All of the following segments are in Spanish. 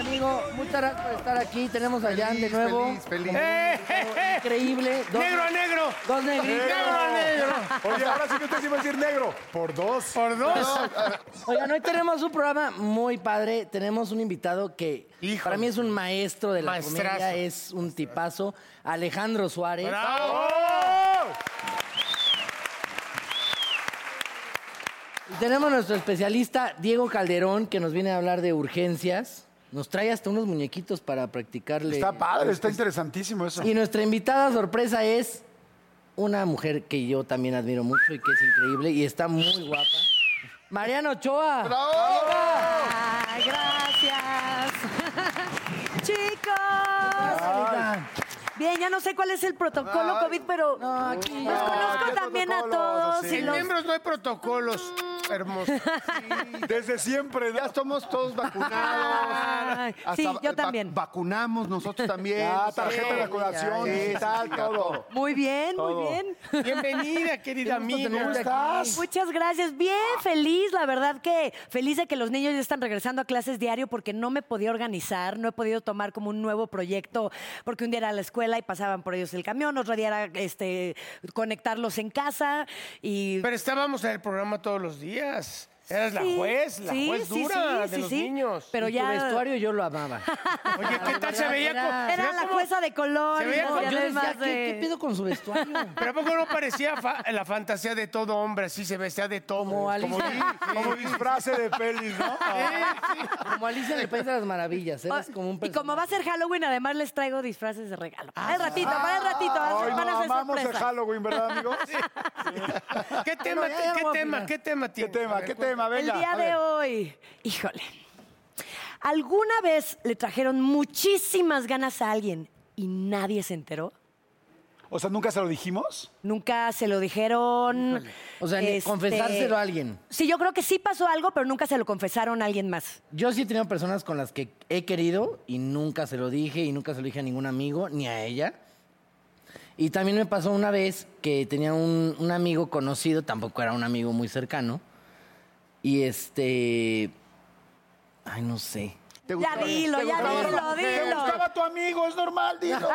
Amigo, muchas gracias por estar aquí. Tenemos a Jan de nuevo. feliz, feliz. Como- Increíble. Dos- ¡Negro a negro! Dos negritos. ¡Negro a negro! Oye, ahora sí que usted sí va a decir negro. Por dos. Por dos. Oigan, hoy tenemos un programa muy padre. Tenemos un invitado que Híjole. para mí es un maestro de la Maestrazo. comedia, es un tipazo. Alejandro Suárez. ¡Bravo! Y tenemos nuestro especialista, Diego Calderón, que nos viene a hablar de urgencias. Nos trae hasta unos muñequitos para practicarle. Está padre, está interesantísimo eso. Y nuestra invitada sorpresa es una mujer que yo también admiro mucho y que es increíble y está muy guapa. Mariana Ochoa. Ay, gracias. Chicos. Bien, ya no sé cuál es el protocolo COVID, pero No, aquí. los conozco ¿qué también a todos. Sí. y En los- miembros no hay protocolos. Hermoso. Desde siempre, ¿no? Ya estamos todos vacunados. Hasta sí, yo también. vacunamos nosotros también. Ya, tarjeta de vacunación, Sí, sí, todo. Muy bien, muy bien. Bienvenida, querida amiga. tenerte estás? Muchas gracias. Bien, feliz. La verdad que feliz de que los niños ya están regresando a clases diario porque no me podía organizar, no he podido tomar como un nuevo proyecto porque un día era a la escuela y pasaban por ellos el camión, otro día era este, conectarlos en casa y... Pero estábamos en el programa todos los días. yes. Eras la juez, la sí, juez sí, dura sí, de sí, los sí. niños. Pero Y ya... Tu vestuario yo lo amaba. Oye, ¿qué tal se veía? Era- Era la jueza de color. se veía Y Yo decía, ¿qué, qué pedo con su vestuario? Pero ¿a poco no parecía fa- la fantasía de todo hombre? Así se vestía de todo. Como Alicia. Como disfrace de pelis, ¿no? Como Alicia en el País de las Maravillas. Eras Oh, como un y como va a ser Halloween, además les traigo disfraces de regalo. Para el ratito, para el ratito. van a Ay, van a no, ser amamos el. Halloween, ¿verdad, amigos? ¿Qué tema, qué a tema, qué tema ¿Qué tema? A ¿Qué cuéntame. Tema? Venga. el día de hoy, híjole. ¿Alguna vez le trajeron muchísimas ganas a alguien y nadie se enteró? O sea, ¿nunca se lo dijimos? Nunca se lo dijeron. O sea, ni este, confesárselo a alguien. Sí, yo creo que sí pasó algo, pero nunca se lo confesaron a alguien más. Yo sí he tenido personas con las que he querido y nunca se lo dije y nunca se lo dije a ningún amigo ni a ella. Y también me pasó una vez que tenía un, un amigo conocido, tampoco era un amigo muy cercano. Y este. Ay, no sé. ¿Te Ya dilo, ya gustaba- dilo, ¿Te dilo. gustaba tu amigo? Es normal, dilo.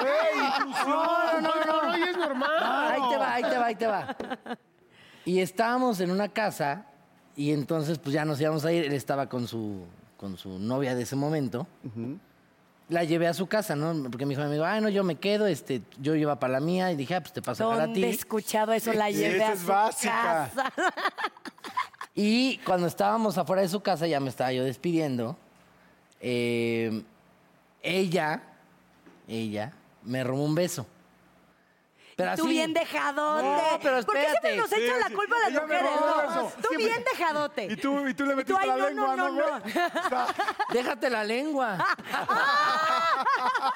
Güey. No, no, no, no, es normal. Ahí te va, ahí te va, ahí te va. Y estábamos en una casa y entonces pues ya nos íbamos a ir. Él estaba con su, con su novia de ese momento. La llevé a su casa, ¿no? Porque mi hijo me dijo, ay, no, yo me quedo, este, yo iba para la mía y dije, ah, pues te paso a dejar a ¿Dónde he ti. escuchado eso? La llevé a es su básica. casa. Y cuando estábamos afuera de su casa, ya me estaba yo despidiendo. eh, ella, ella, me robó un beso. Pero Tú bien dejadote. No, pero ¿Por qué siempre nos echan Sí, la sí. culpa a las mujeres? no? Tú Siempre- bien dejadote. Y tú, y tú le Y metiste tú, ay, la no, lengua, no, ¿no, no, güey? no. O sea, Déjate la lengua.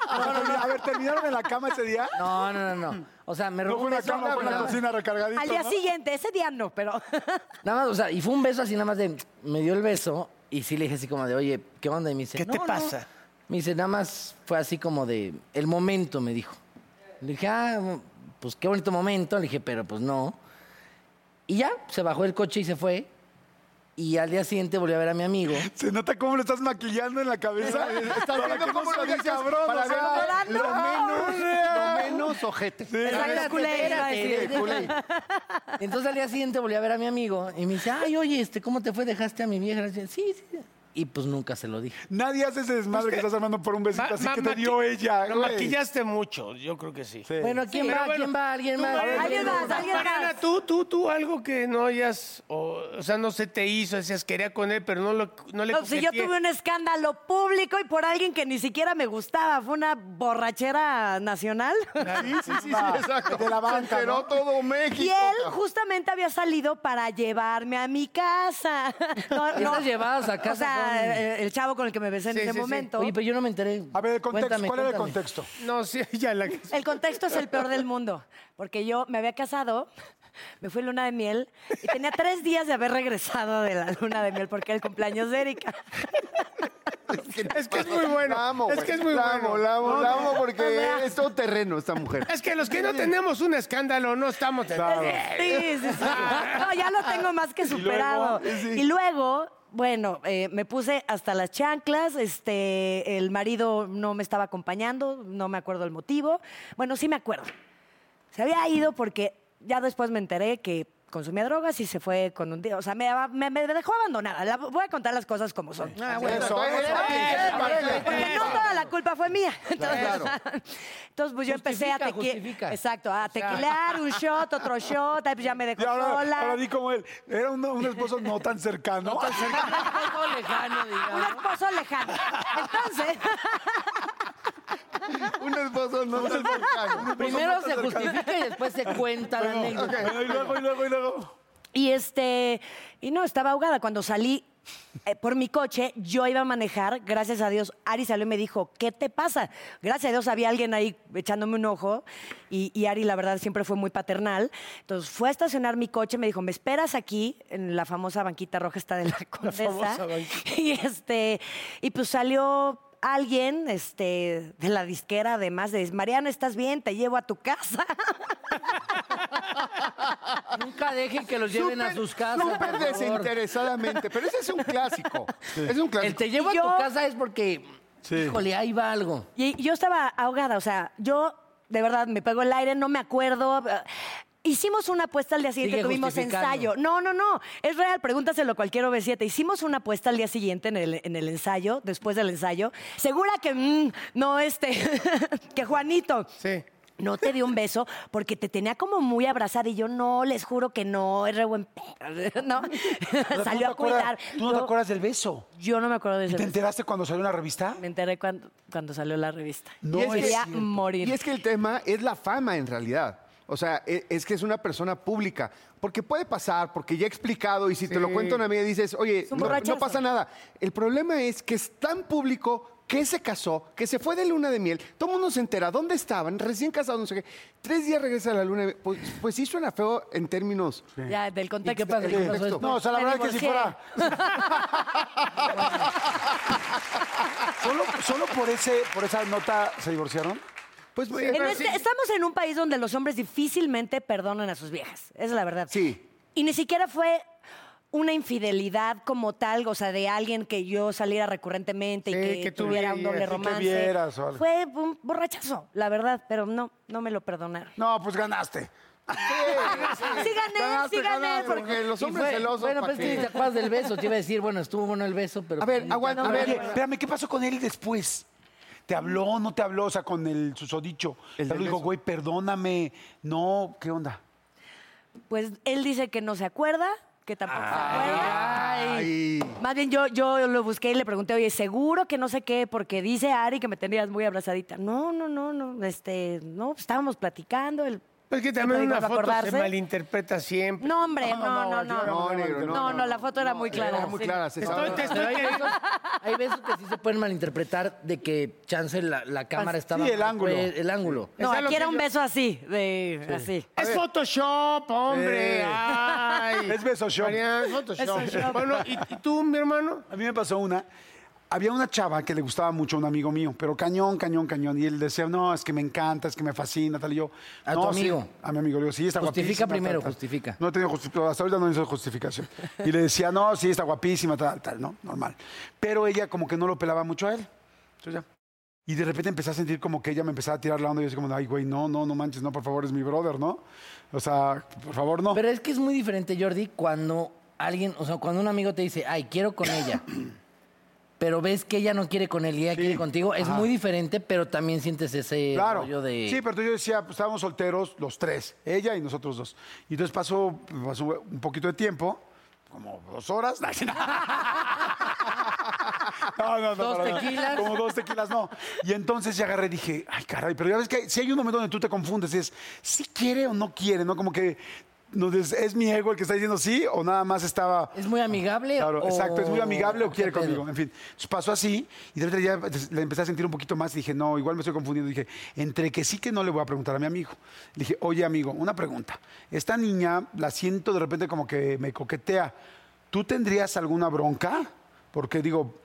a ver, ¿terminaron en la cama ese día? No, no, no, no. O sea, me No robó fue un una beso. cama, fue una cocina recargadita, Al día ¿no? siguiente, ese día no, pero... nada más, o sea, y fue un beso así nada más de, me dio el beso y sí le dije así como de, oye, ¿qué onda? Y me dice, ¿Qué te "No, no". pasa? Me dice, nada más fue así como de, el momento, me dijo. Le dije, ah, pues qué bonito momento. Le dije, pero pues no. Y ya, se bajó del coche y se fue. Y al día siguiente volví a ver a mi amigo. Se nota cómo lo estás maquillando en la cabeza. Estás viendo cómo lo dices cabrón, para o sea, ver lo no. menos, lo menos ojete. Espérate, culé. Entonces al día siguiente volví a ver a mi amigo y me dice, ay, oye, este, ¿cómo te fue? ¿Dejaste a mi vieja? Le dije, sí, sí. Y pues nunca se lo dije. Nadie hace ese desmadre que estás armando por un besito Ma- así ma- que te maqui- dio ella. Lo güey. maquillaste mucho, yo creo que sí. Sí. Bueno, ¿quién va? bueno, ¿Quién va? ¿Alguien más? Alguien más, alguien Mariana, más. tú, tú, tú, algo que no hayas, o, o sea, no se te hizo, decías, quería con él, pero no, lo, no le No, si yo coqueteé. tuve un escándalo público y por alguien que ni siquiera me gustaba, fue una borrachera nacional. Sí, sí, sí, sí, exacto. De la banca, Se enteró ¿no? todo México. Y él justamente había salido para llevarme a mi casa. No, Esas llevadas a O casa el, el chavo con el que me besé en Sí, ese sí, sí. momento. Oye, pero yo no me enteré. A ver, el contexto. Cuéntame, ¿Cuál era el cuéntame. contexto? No, sí, ya la... El contexto es el peor del mundo, porque yo me había casado, me fui luna de miel y tenía tres días de haber regresado de la luna de miel porque era el cumpleaños de Erika. Es que es muy bueno. La amo, es güey. que es muy la bueno. amo, la amo, la amo porque es todo terreno esta mujer. Es que los que no tenemos un escándalo no estamos... en- Sí, sí, sí. No, ya lo tengo más que superado. Y luego, bueno, eh, me puse hasta las chanclas, este, el marido no me estaba acompañando, no me acuerdo el motivo. Bueno, sí me acuerdo. Se había ido porque ya después me enteré que consumía drogas y se fue con un día. O sea, me, me- me dejó abandonada. La- voy a contar las cosas como son. Ah, bueno. Eso, eso, Porque no toda la culpa fue mía. Entonces, Claro. entonces, pues yo empecé a justifica. Exacto, a tequilear, un shot, otro shot, ahí pues ya me dejó ahora, sola. ahora di como él. Era un, un esposo no tan cercano. Algo lejano, Un digamos. esposo lejano. Entonces, Un esposo no cercano. Primero se justifica y después se cuenta la anécdota. Y luego, y luego, y luego. y este, y no, estaba ahogada. Cuando salí eh, por mi coche, yo iba a manejar, gracias a Dios, Ari salió y me dijo, ¿qué te pasa? Gracias a Dios había alguien ahí echándome un ojo y, y Ari, la verdad, siempre fue muy paternal. Entonces fue a estacionar mi coche, me dijo, ¿me esperas aquí en la famosa banquita roja está de la Condesa? famosa banquita. Y este, y pues salió alguien este, de la disquera, además, de Mariana, ¿estás bien? Te llevo a tu casa. Nunca dejen que los lleven a sus casas. Súper por favor. desinteresadamente, pero ese es un clásico. Es un El clásico. te llevo yo- a tu casa es porque, híjole, ahí va algo. Y yo estaba ahogada, o sea, yo de verdad me pegó el aire, no me acuerdo. eh, Hicimos una apuesta al día siguiente, Sigue tuvimos ensayo. No, no, no, es real, pregúntaselo a cualquier OV7. Hicimos una apuesta al día siguiente en el, en el ensayo, después del ensayo. Segura que, mm, no, este, que Juanito. Sí. No te dio un beso porque te tenía como muy abrazada y yo no, les juro que no, es re buen pedo, ¿no? Salió a cuidar. ¿Tú no te Yo- acuerdas del beso? Yo no me acuerdo de ¿Y ese te beso. enteraste cuando salió la revista? Me enteré cuando, cuando salió la revista. No Y es Yo que- quería cierto. morir. Y es que el tema es la fama en realidad. O sea, e- es que es una persona pública. Porque puede pasar, porque ya he explicado, y si te lo cuento a una amiga dices, oye, no, pasa nada. El problema es que es tan público que se casó, que se fue de luna de miel, todo el mundo se entera, ¿dónde estaban? Recién casados, no sé qué. Tres días regresa a la luna de miel. Pues, pues sí suena feo en términos... Ya, del contexto. qué pasa? ¿Qué pasó después? No, o sea, la verdad es que si fuera. ¿Solo, solo por, ese, por esa nota se divorciaron? Pues, En pero este- sí. Estamos en un país donde los hombres difícilmente perdonan a sus viejas. Esa es la verdad. Sí. Y ni siquiera fue una infidelidad como tal, o sea, de alguien que yo saliera recurrentemente y Sí, que, que tú tuviera un vieras, doble que romance. vieras o algo. Fue un borrachazo, la verdad, pero no, no me lo perdonaron. No, pues ganaste. Sí gané, Ganaste, sí gané, ganaste, porque... porque los Y hombres fue- celosos... Bueno, ¿pa' pues qué? que te acuerdas del beso. Te iba a decir, bueno, estuvo bueno el beso, pero... A ver, pues, aguanta, a ver, espérame, ¿qué pasó con él después? ¿Te habló, no te habló? O sea, con el susodicho. El Te dijo, güey, perdóname. No, ¿qué onda? Pues él dice que no se acuerda, que tampoco se acuerda. Ay. Más bien yo, yo lo busqué y le pregunté, oye, seguro que no sé qué, porque dice Ari que me tenías muy abrazadita. No, no, no, no, este, no, pues, estábamos platicando. El... Pero es que ¿Te también una foto se malinterpreta siempre. No, hombre, no, no, no. No, negro, no. No, no, la foto era muy Era clara. muy sí. clara. se Estoy- te hay besos, hay besos que sí se pueden malinterpretar de que chance la, la cámara estaba... Sí, el ángulo. el ángulo. No, Está aquí era un yo- beso así, de, así. Es Photoshop, hombre. Eh. Ay. Es beso shop. Mariana, es Photoshop. Bueno, ¿y, y tú, mi hermano? A mí me pasó una. Había una chava que le gustaba mucho a un amigo mío, pero cañón, cañón, cañón. Y él decía, no, es que me encanta, es que me fascina, tal y yo. ¿A no, tu sí". amigo? a mi amigo. Le digo, sí, está Justifica guapísima. primero, tal, tal". justifica. No he tenido justificación, hasta ahorita no hizo justificación. Y le decía, no, sí, está guapísima, tal, tal, ¿no? Normal. Pero ella como que no lo pelaba mucho a él. Entonces ya. Y de repente empecé a sentir como que ella me empezaba a tirar la onda y yo así como, ay, güey, no, no, no manches, no, por favor, es mi brother, ¿no? O sea, por favor, no. Pero es que es muy diferente, Jordi, cuando alguien, o sea, cuando un amigo te dice, ay, quiero con ella, pero ves que ella no quiere con él y ella Sí. quiere contigo, es Ajá. muy diferente, pero también sientes ese Claro. rollo de... Sí, pero yo decía, pues estábamos solteros los tres, ella y nosotros dos. Y entonces pasó, pasó un poquito de tiempo, como dos horas. No, no, no. Dos nada. tequilas. Como dos tequilas, no. Y entonces ya agarré y dije, ay, caray, pero ya ves que si hay un momento donde tú te confundes, es si quiere o no quiere, ¿no? Como que no, es, es mi ego el que está diciendo sí o nada más estaba... ¿Es muy amigable Claro, o- exacto, es muy amigable o quiere pedo? conmigo. En fin, Entonces pasó así y de repente ya le empecé a sentir un poquito más y dije, no, igual me estoy confundiendo. Dije, entre que sí que no le voy a preguntar a mi amigo. Le dije, oye amigo, una pregunta. Esta niña la siento de repente como que me coquetea. ¿Tú tendrías alguna bronca? Porque digo,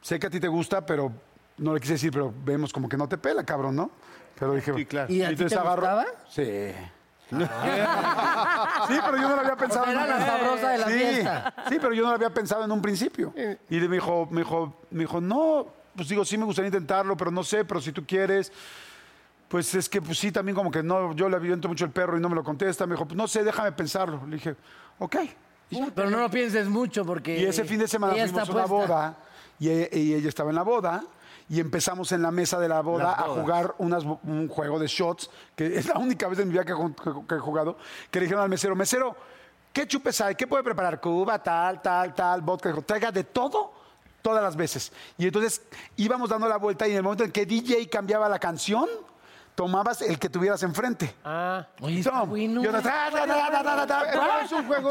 sé que a ti te gusta, pero no le quise decir, pero vemos como que no te pela, cabrón, ¿no? Pero dije, Sí, claro. ¿Y a ti entonces te gustaba? Sí. Sí, pero yo no lo había pensado. O sea, era en- la sabrosa de la sí, fiesta. Sí, pero yo no lo había pensado en un principio. Y me dijo, me dijo, me dijo, no, pues digo, sí me gustaría intentarlo, pero no sé, pero si tú quieres. Pues es que pues sí, también como que no, yo le aviento mucho el perro y no me lo contesta. Me dijo, pues no sé, déjame pensarlo. Le dije, ok. Pero no lo pienses mucho porque... Y ese fin de semana fuimos a una boda y, e- y ella estaba en la boda y empezamos en la mesa de la boda a jugar unas un juego de shots, que es la única vez en mi vida que, he jug- que- que he jugado, que le dijeron al mesero, mesero, ¿qué chupes hay? ¿Qué puede preparar? Cuba, tal, tal, tal, vodka. Traiga de todo todas las veces. Y entonces íbamos dando la vuelta y en el momento en que DJ cambiaba la canción, tomabas el que tuvieras enfrente. Ah, Oye, está bueno. es un juego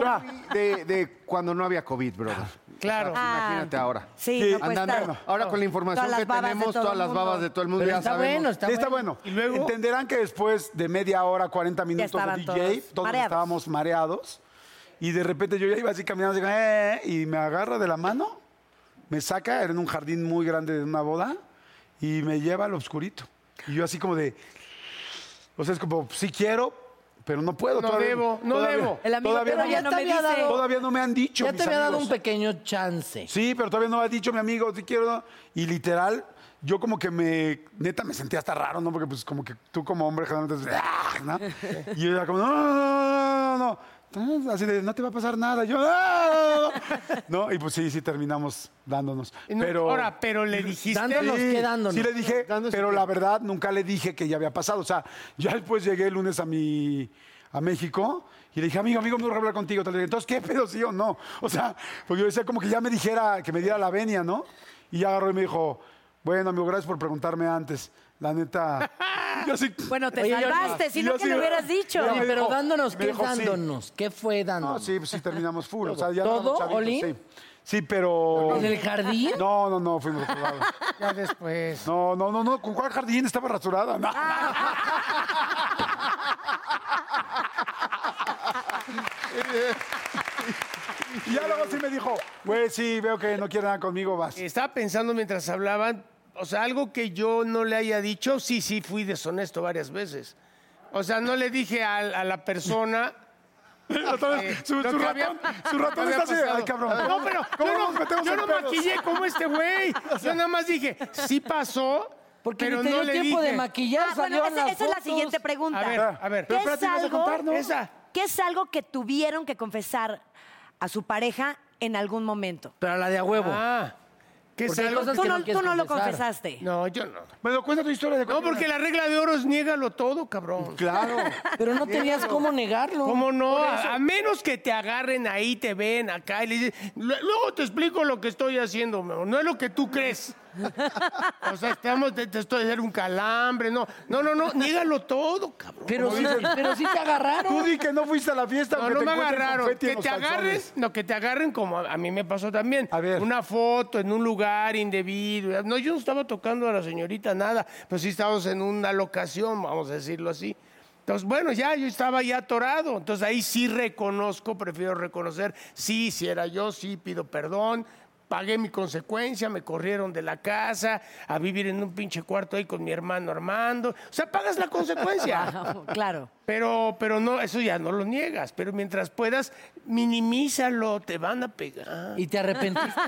de, de cuando no había COVID, brother. Claro. Ah. Imagínate ahora. Sí, Sí, no andando. Ahora con la información Todas las que babas de tenemos, todo todas el las mundo. babas de todo el mundo Pero ya está sabemos. bueno, está Sí, está bueno. bueno. ¿Y luego? Entenderán que después de media hora, 40 minutos de estaban DJ, todos todos, mareados. estábamos mareados. Y de repente yo ya iba así caminando, así, "Eh", y me agarra de la mano, me saca, era en un jardín muy grande de una boda, y me lleva al oscurito. Y yo así como de, o sea, es como, sí quiero, pero no puedo. No todavía- debo, no todavía- debo. El amigo, todavía pero no, ya ya no te me había dice. dado- todavía no me han dicho Ya mis te había dado un pequeño chance. Sí, pero todavía no ha dicho mi amigo, si quiero. Y literal, yo como que me, neta, me sentía hasta raro, ¿no? Porque pues como que tú como hombre generalmente, ¡ah! ¿no? Y yo era como, no, no, no, no, no. Así de, no te va a pasar nada. Yo, ¡ah! No, y pues sí, sí terminamos dándonos. No- Pero, Ahora, pero le dijiste. Dándonos. Sí, quedándonos. Sí le dije, pero la verdad nunca le dije que ya había pasado. O sea, ya después llegué el lunes a mi a México y le dije, amigo, amigo, me voy a hablar contigo. Tal. Entonces, ¿qué pedo, sí o no? O sea, porque yo decía como que ya me dijera, que me diera la venia, ¿no? Y ya agarró y me dijo, bueno, amigo, gracias por preguntarme antes. La neta. Yo sí. Bueno, te Oye, yo- salvaste, si no, yo ¿qué sí, le hubieras dicho? ya Oye, me pero dijo- dándonos, me ¿qué dijo, sí. dándonos? ¿Qué fue No, dándonos? sí, pues sí terminamos full. O sea, ya ¿Todo, éramos chavitos, Oli? Sí. Sí, pero. ¿En el jardín? No, no, no, fuimos lado. Ya después. No, no, no, no, ¿con cuál jardín? Estaba rasurada. No. y ya luego sí me dijo, güey, sí, veo que no quiere nada conmigo, vas. Estaba pensando mientras hablaban, o sea, algo que yo no le haya dicho, sí, sí, fui deshonesto varias veces. O sea, no le dije a, a la persona. Eh, su, lo su que ratón, había- su lo ratón que está así, de, ay, cabrón. No, pero ¿Cómo yo nos no, metemos yo en no pedos? maquillé como este güey. Yo nada más dije, sí pasó, Porque pero ni te no dio le tiempo dije. de maquillar, Ah, bueno, esa, esa es la siguiente pregunta. A ver, a ver. ¿Qué Pero es, espérate, ¿vas a algo, contar, no? Esa. ¿Qué es algo que tuvieron que confesar a su pareja en algún momento? Pero la de a huevo. Ah, que es Porque hay algo cosas Tú que no, no quieres tú no lo confesar. confesaste. No, yo no. Bueno, cuenta tu historia de No, porque la regla de oro es niégalo todo, cabrón. Claro. Pero no tenías cómo negarlo. ¿Cómo no? A, a menos que te agarren ahí, te ven acá y le dicen, "Lu- luego te explico lo que estoy haciendo, mi amor, no es lo que tú crees. O sea, estamos, te, te estoy haciendo un calambre, no, no, no, no, niégalo todo, cabrón. Pero sí, pero sí te agarraron. Tú di que no fuiste a la fiesta, No, no te me agarraron. Que te agarren, no, que te agarren como a, a mí me pasó también. A ver. Una foto en un lugar indebido. No, yo no estaba tocando a la señorita nada, pero sí estábamos en una locación, vamos a decirlo así. Entonces, bueno, ya yo estaba ya atorado. Entonces ahí sí reconozco, prefiero reconocer, sí, si era yo, sí pido perdón. Pagué mi consecuencia, me corrieron de la casa a vivir en un pinche cuarto ahí con mi hermano Armando. O sea, pagas la consecuencia. claro. Pero, pero no, eso ya no lo niegas. Pero mientras puedas, minimízalo, te van a pegar. ¿Y te arrepentiste?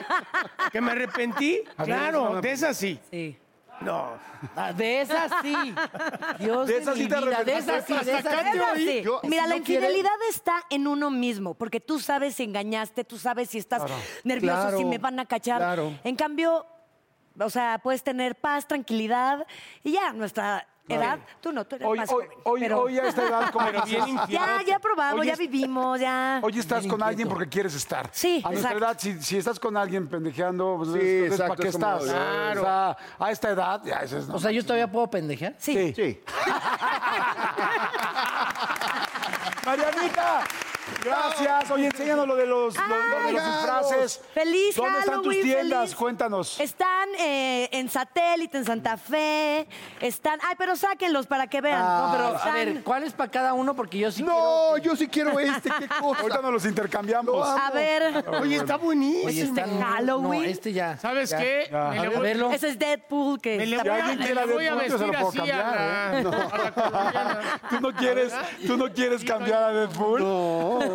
¿Que me arrepentí? Claro, de esas sí. Sí. No. Ah, de esas sí. Dios De de, esas mi sí te vida, de esas sí, de Hasta esas acá sí. te oí. Sí. Yo- Mira, si la no quiere- infidelidad está en uno mismo, porque tú sabes si engañaste, tú sabes si estás nervioso, Claro, si me van a cachar. claro. En cambio, o sea, puedes tener paz, tranquilidad y ya, nuestra edad, tú no, tú eres Hoy, más hoy, joven. hoy, pero hoy a esta edad, como ya, ya probamos, ya vivimos, ya. Hoy estás Bien con alguien inquieto. porque quieres estar. Sí, A nuestra exacto. edad, si, si estás con alguien pendejeando, pues Sí, entonces, exacto, ¿para qué es estás? Claro. O sea, a esta edad, ya, eso es... O sea, yo todavía puedo pendejear. Sí. Sí. Marianita, gracias. Oye, enséñanos lo de los, lo- lo de los disfraces. Feliz ¿Dónde están tus Halloween, tiendas? feliz. Cuéntanos. Están eh, en satélite, en Santa Fe. Están. Ay, pero sáquenlos para que vean. No, pero a Están- ver, ¿cuál es para cada uno? Porque yo sí No, yo sí quiero este, qué cosa. Ahorita nos los intercambiamos. A ver. Oye, está buenísimo. Oye, de Halloween. No, este ya. ¿Sabes ya. qué? ya. Me A le ver, voy, verlo. Ese es Deadpool que me le está voy a, alguien me quiera le voy a Deadpool, yo se lo vestir puedo así a cambiar, ¿eh? la, a la colombiana. ¿Tú no quieres, tú no quieres cambiar a Deadpool?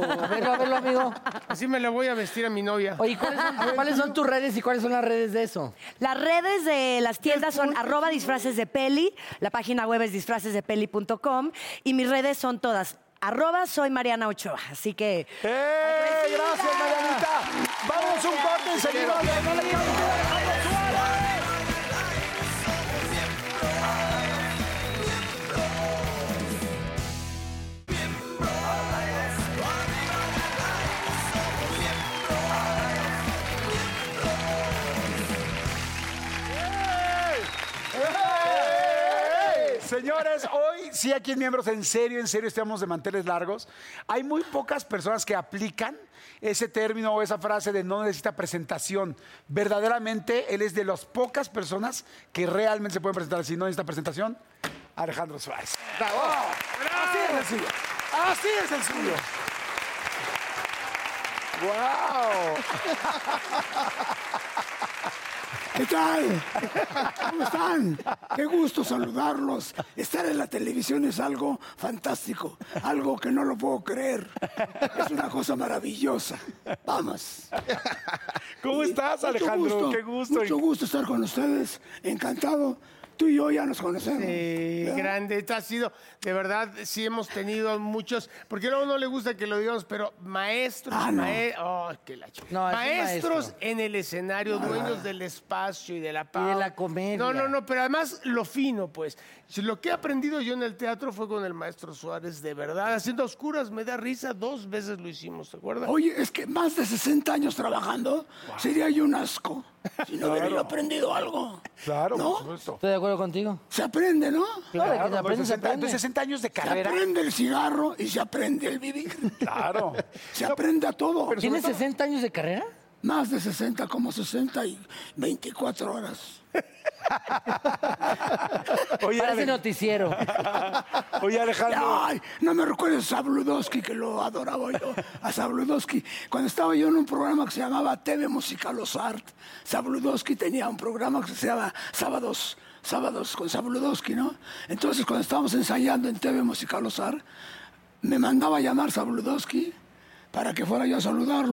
A verlo, a verlo, amigo. Así me le voy a vestir a mi novia. Oye, ¿cuáles son, ¿cuáles son tus redes y cuáles son las redes de eso? Las redes de las tiendas son arroba disfraces de peli, la página web es disfracesdepeli.com y mis redes son todas arroba soy Mariana Ochoa. Así que ¡Eh! Gracias, Marianita. Vamos un corte enseguida. No le Señores, hoy sí aquí en Miembros, en serio, en serio, estamos de manteles largos. Hay muy pocas personas que aplican ese término o esa frase de no necesita presentación. Verdaderamente, él es de las pocas personas que realmente se pueden presentar así. ¿No necesita presentación? Alejandro Suárez. ¡Bravo! Así es el suyo. Así es el suyo. ¡Wow! ¿Qué tal? ¿Cómo están? Qué gusto saludarlos. Estar en la televisión es algo fantástico, algo que no lo puedo creer. Es una cosa maravillosa. Vamos. ¿Cómo estás, Mucho Alejandro? gusto, Qué gusto. Mucho gusto estar con ustedes. Encantado. Tú y yo ya nos conocemos. ¿verdad? grande, esto ha sido, de verdad, sí hemos tenido muchos, porque luego no le gusta que lo digamos, pero maestros, Ah, no. mae- oh, qué la ch- No, es un maestros maestro. en el escenario, dueños del espacio y de la paz. de la comedia. No, no, no, pero además lo fino, pues. Si Lo que he aprendido yo en el teatro fue con el maestro Suárez, de verdad, haciendo oscuras, me da risa, dos veces lo hicimos, ¿te acuerdas? Oye, es que más de 60 años trabajando sería yo un asco. Si no hubiera yo aprendido algo. Claro, ¿No? por supuesto. Estoy de acuerdo contigo. Se aprende, ¿no? Claro, que se aprende, se 60, aprende. entonces, 60 años de Se carrera. aprende el cigarro y se aprende el vivir. Claro. Se aprende a todo. ¿Tienes 60 años de carrera? Más de 60, como 60 y 24 horas. Oye, Parece Ale- noticiero. Oye, Alejandro. Ay, no me recuerdes a Sabludowski, que lo adoraba yo. A Sabludowski. Cuando estaba yo en un programa que se llamaba TV Musical Los Art, Sabludowski tenía un programa que se llama Sábados, Sábados con Sabludowski, ¿no? Entonces, cuando estábamos ensayando en TV Musical Los Art, me mandaba a llamar Sabludowski para que fuera yo a saludarlo.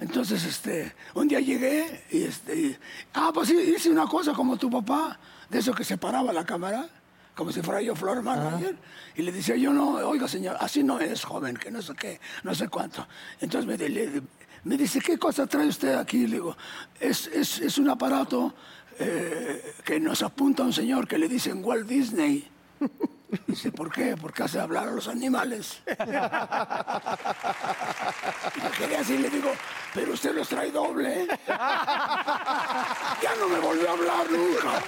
Entonces, este, un día llegué y este, y- ah, pues sí, hice una cosa como tu papá, de eso que se paraba la cámara, como si fuera yo Flor Manager, y le decía yo, no, oiga señor, así no es joven, que no sé qué, no sé cuánto. Entonces me, le- me dice, ¿qué cosa trae usted aquí? Le digo, es, es, es un aparato eh, que nos apunta un señor que le dicen Walt Disney. Dice, ¿por qué? Porque hace hablar a los animales. Y me quedé así le digo, pero usted los trae doble. ya no me volvió a hablar nunca.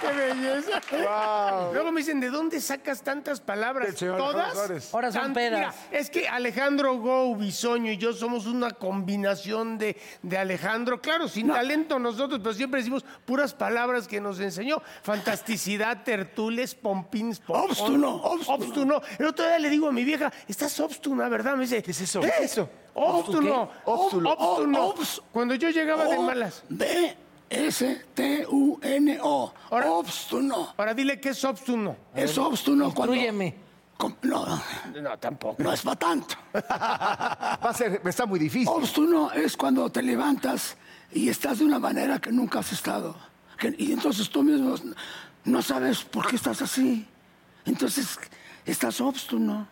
¡Qué belleza! Luego me dicen, ¿de dónde sacas tantas palabras? ¿Todas? Ahora son pedas. Mira, es que Alejandro Go, Bisoño y yo somos una combinación de, de Alejandro. Claro, sin talento nosotros, pero siempre decimos puras palabras que nos enseñó. Fantasticidad, tertules, pompins, pompón. Obstuno, obstuno. Obstuno. El otro día le digo a mi vieja, estás obstuna, ¿verdad? Me dice, ¿qué es eso? ¿Qué ¿Qué es eso? Obstuno. Obstuno. Obs- Cuando yo llegaba de malas. B S T U N O. Ahora- Obstuno. Ahora dile qué es obstuno. Es obstuno cuando. Com- No, No, tampoco. no es para tanto. Va a ser, está muy difícil. Obstuno es cuando te levantas y estás de una manera que nunca has estado. Que- y entonces tú mismo no sabes por qué estás así. Entonces estás obstuno.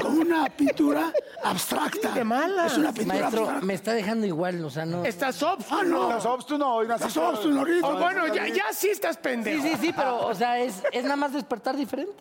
Como una pintura abstracta. de malas. Es una pintura Maestro, abstracta. me está dejando igual, o sea, no. Estás obstuno. Ah, no. Estás obstuno hoy Estás obstuno ahorita. Oh, bueno, ya, ya sí estás Sí, pendejo. sí, sí, pero, o sea, es, es nada más despertar diferente.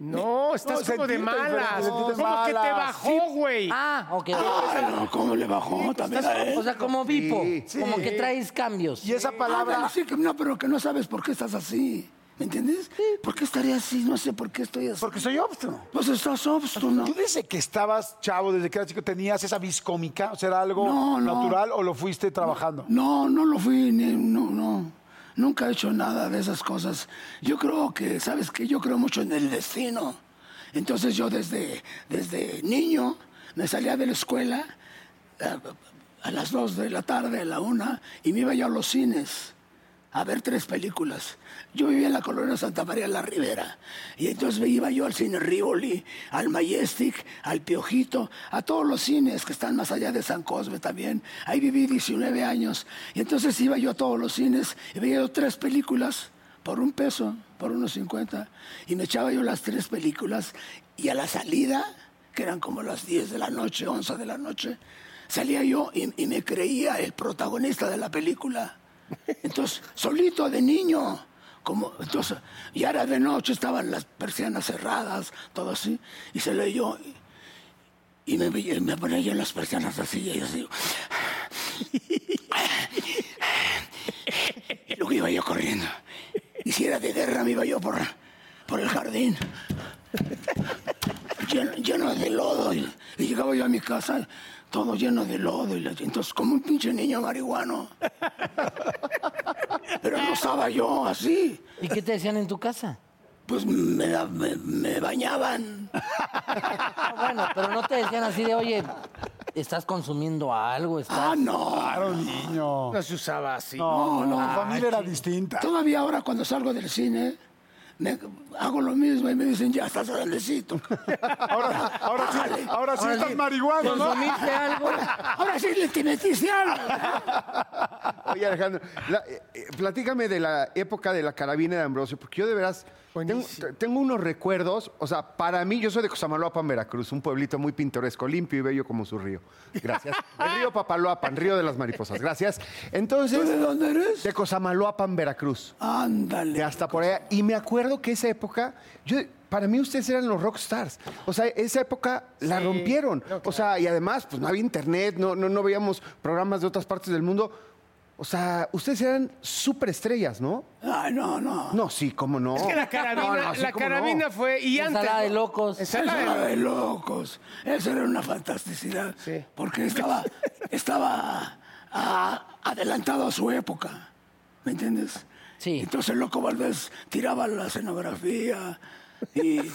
No, estás No, como de malas. Como que te bajó, güey. Ah, ok. Ah, no, ¿Cómo le bajó también a él? O sea, como Vipo, Sí. como que traes cambios. Y esa palabra... Sí, que no, pero que no sabes por qué estás así. ¿Me entiendes? ¿Por qué estaría así? No sé por qué estoy así. Porque soy obstuno. Pues estás obstuno. ¿Tú desde que estabas chavo, desde que eras chico, tenías esa vis cómica? O sea, ¿era algo No, no. natural o lo fuiste trabajando? No, no lo fui, ni, no, no. Nunca he hecho nada de esas cosas. Yo creo que, ¿sabes qué? Yo creo mucho en el destino. Entonces yo desde, desde niño me salía de la escuela a, a las dos de la tarde, a la una, y me iba yo a los cines a ver tres películas. Yo vivía en la colonia Santa María la Ribera. Y entonces me iba yo al cine Rivoli, al Majestic, al Piojito, a todos los cines que están más allá de San Cosme también. Ahí viví 19 años. Y entonces iba yo a todos los cines y veía yo tres películas por un peso, por unos 50. Y me echaba yo las tres películas. Y a la salida, que eran como las 10 de la noche, 11 de la noche, salía yo y, y me creía el protagonista de la película. Entonces, solito de niño, como, entonces, ya era de noche, estaban las persianas cerradas, todo así, y se yo y, y me, me ponía yo en las persianas así, y así. Y luego iba yo corriendo. Y si era de guerra, me iba yo por, por el jardín, lleno, de lodo, y llegaba yo a mi casa, todo lleno de lodo, y la- entonces, como un pinche niño marihuano. Pero no estaba yo así. ¿Y qué te decían en tu casa? Pues me, me- me bañaban. Bueno, pero no te decían así de, oye, estás consumiendo algo, estás... Ah, no. Claro, niño. No se usaba así. No, no, tu familia era distinta. Todavía ahora cuando salgo del cine, me- hago lo mismo y me dicen, ya estás grandecito. Ahora, ahora sí, ahora sí Ahora estás sí, marihuano, ¿no? ¿Consumiste algo? Ahora sí le te metiste algo. Oye, Alejandro, la- eh, eh, platícame de la época de la carabina de Ambrosio, porque yo de veras tengo, unos recuerdos, o sea, para mí, yo soy de Cosamaloapan, Veracruz, un pueblito muy pintoresco, limpio y bello como su río. Gracias. El río Papaloapan, río de las mariposas. Gracias. Entonces, ¿Tú de dónde eres? de Cosamaloapan, Veracruz. de Ándale. hasta por allá. Y me acuerdo que esa época, yo, para mí ustedes eran los rockstars. O sea, esa época la rompieron. O sea, y además, pues no había internet, no, no, no veíamos programas de otras partes del mundo. O sea, ustedes eran superestrellas, ¿no? Ay, no, no. No, sí, cómo no. Es que la carabina, No, no, sí, la cómo carabina no. fue. Y antes. Ensalada de locos. Ensalada de- era de locos. Eso era una fantasticidad. Sí. Porque estaba, estaba ah, adelantado a su época. ¿Me entiendes? Sí. Entonces el Loco Valdés tiraba la escenografía y, y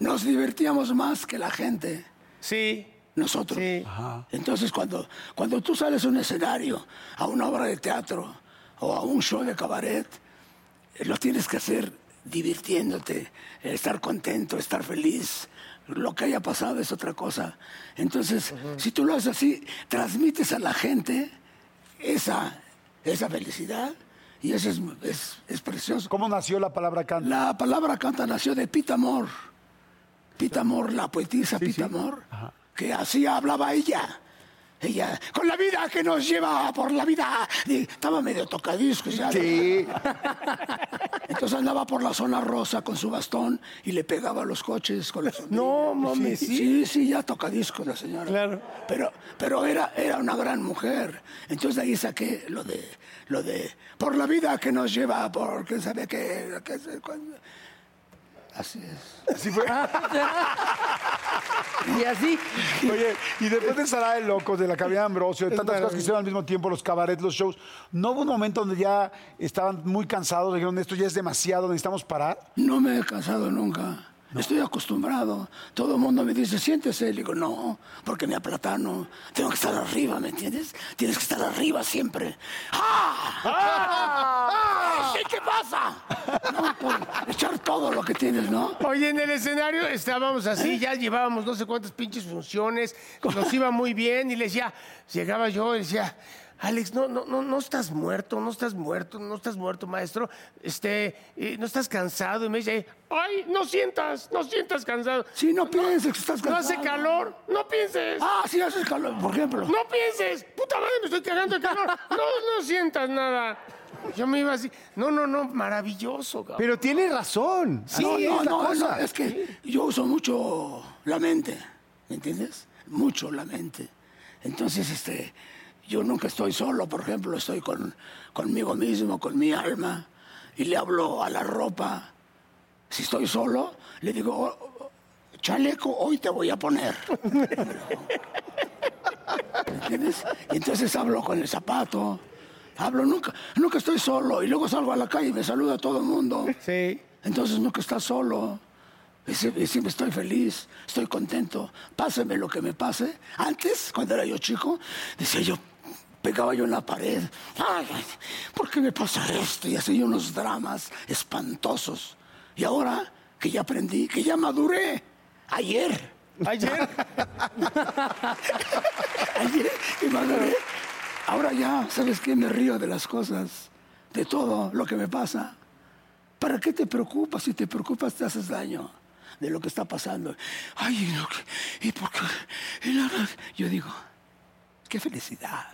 nos divertíamos más que la gente. Sí. Nosotros. Sí. Entonces, cuando, cuando tú sales a un escenario, a una obra de teatro o a un show de cabaret, eh, lo tienes que hacer divirtiéndote, eh, estar contento, estar feliz, lo que haya pasado es otra cosa. Entonces, si tú lo haces así, transmites a la gente esa, esa felicidad y eso es, es, es precioso. ¿Cómo nació la palabra canta? La palabra canta nació de Pita Amor. Pita Amor, la poetisa Pita Amor, que así hablaba ella. Ella, con la vida que nos lleva por la vida. Y estaba medio tocadiscos ya. Sí. Entonces andaba por la zona rosa con su bastón y le pegaba a los coches con los No, mames, sí. Sí, sí, ya tocadiscos la señora. Claro. Pero, pero era, era una gran mujer. Entonces de ahí saqué lo de, lo de, por la vida que nos lleva, por quién sabe qué. qué. Así es. Así fue. Y así. Oye, y después de Sara de Locos, de la cabina de Ambrosio, de tantas cosas que hicieron al mismo tiempo, los cabarets, los shows, ¿no hubo un momento donde ya estaban muy cansados, dijeron, esto ya es demasiado, necesitamos parar? No me he cansado nunca. Estoy acostumbrado. Todo el mundo me dice, siéntese. Le digo, no, porque me aplatano. Tengo que estar arriba, ¿me entiendes? Tienes que estar arriba siempre. ¡Ah! ¡Ah! ¿Qué, qué pasa? No, por echar todo lo que tienes, ¿no? Oye, en el escenario estábamos así, ya llevábamos no sé cuántas pinches funciones, nos iba muy bien y le decía, llegaba yo y decía, Alex, no, no, no, no estás muerto, no estás muerto, no estás muerto, maestro, este, eh, no estás cansado. Y me dice, ay, no sientas, no sientas cansado. Si no pienses que estás No cansado. hace calor, no pienses. Ah, sí hace calor, por ejemplo. No pienses, puta madre, me estoy cagando de calor. No, no sientas nada. Yo me iba así, no, no, no, maravilloso, cabrón. Pero tiene razón. Sí, no, no, es la no, cosa. no, es que yo uso mucho la mente, ¿me entiendes? Mucho la mente. Entonces, este, yo nunca estoy solo, por ejemplo, estoy con, conmigo mismo, con mi alma, y le hablo a la ropa. Si estoy solo, le digo, "Oh, oh, chaleco, hoy te voy a poner. ¿Me entiendes? Y entonces hablo con el zapato, hablo, nunca, nunca estoy solo, y luego salgo a la calle y me saluda a todo el mundo. Sí. Entonces nunca estás solo. Y siempre estoy feliz, estoy contento. Páseme lo que me pase. Antes, cuando era yo chico, decía yo, pegaba yo en la pared. Ay, ¿por qué me pasa esto? Y hacía unos dramas espantosos. Y ahora que ya aprendí, que ya maduré, ayer, Ayer, ayer que maduré, ahora ya, ¿sabes qué? Me río de las cosas, de todo lo que me pasa. ¿Para qué te preocupas? Si te preocupas te haces daño de lo que está pasando. Ay, ¿y por qué? Y Yo digo, qué felicidad,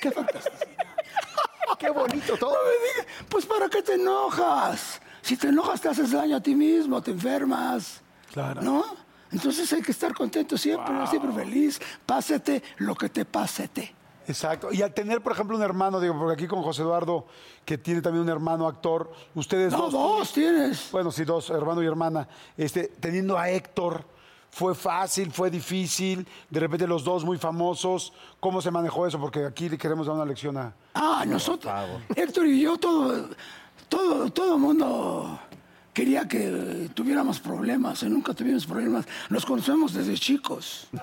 qué fantasía. Qué bonito todo. No me digas, pues ¿para qué te enojas? Si te enojas te haces daño a ti mismo, te enfermas. Claro. ¿No? Entonces hay que estar contento siempre, siempre feliz. Pásete lo que te pásete. Exacto. Y al tener, por ejemplo, un hermano, digo, porque aquí con José Eduardo, que tiene también un hermano actor, ustedes No, dos. dos tienes. Bueno, sí, dos, hermano y hermana. Este, teniendo a Héctor, ¿fue fácil, fue difícil? De repente los dos muy famosos. ¿Cómo se manejó eso? Porque aquí le queremos dar una lección a... Ah, nosotros. Héctor y yo, todo, todo, todo mundo quería que tuviéramos problemas. y nunca tuvimos problemas. Nos conocemos desde chicos.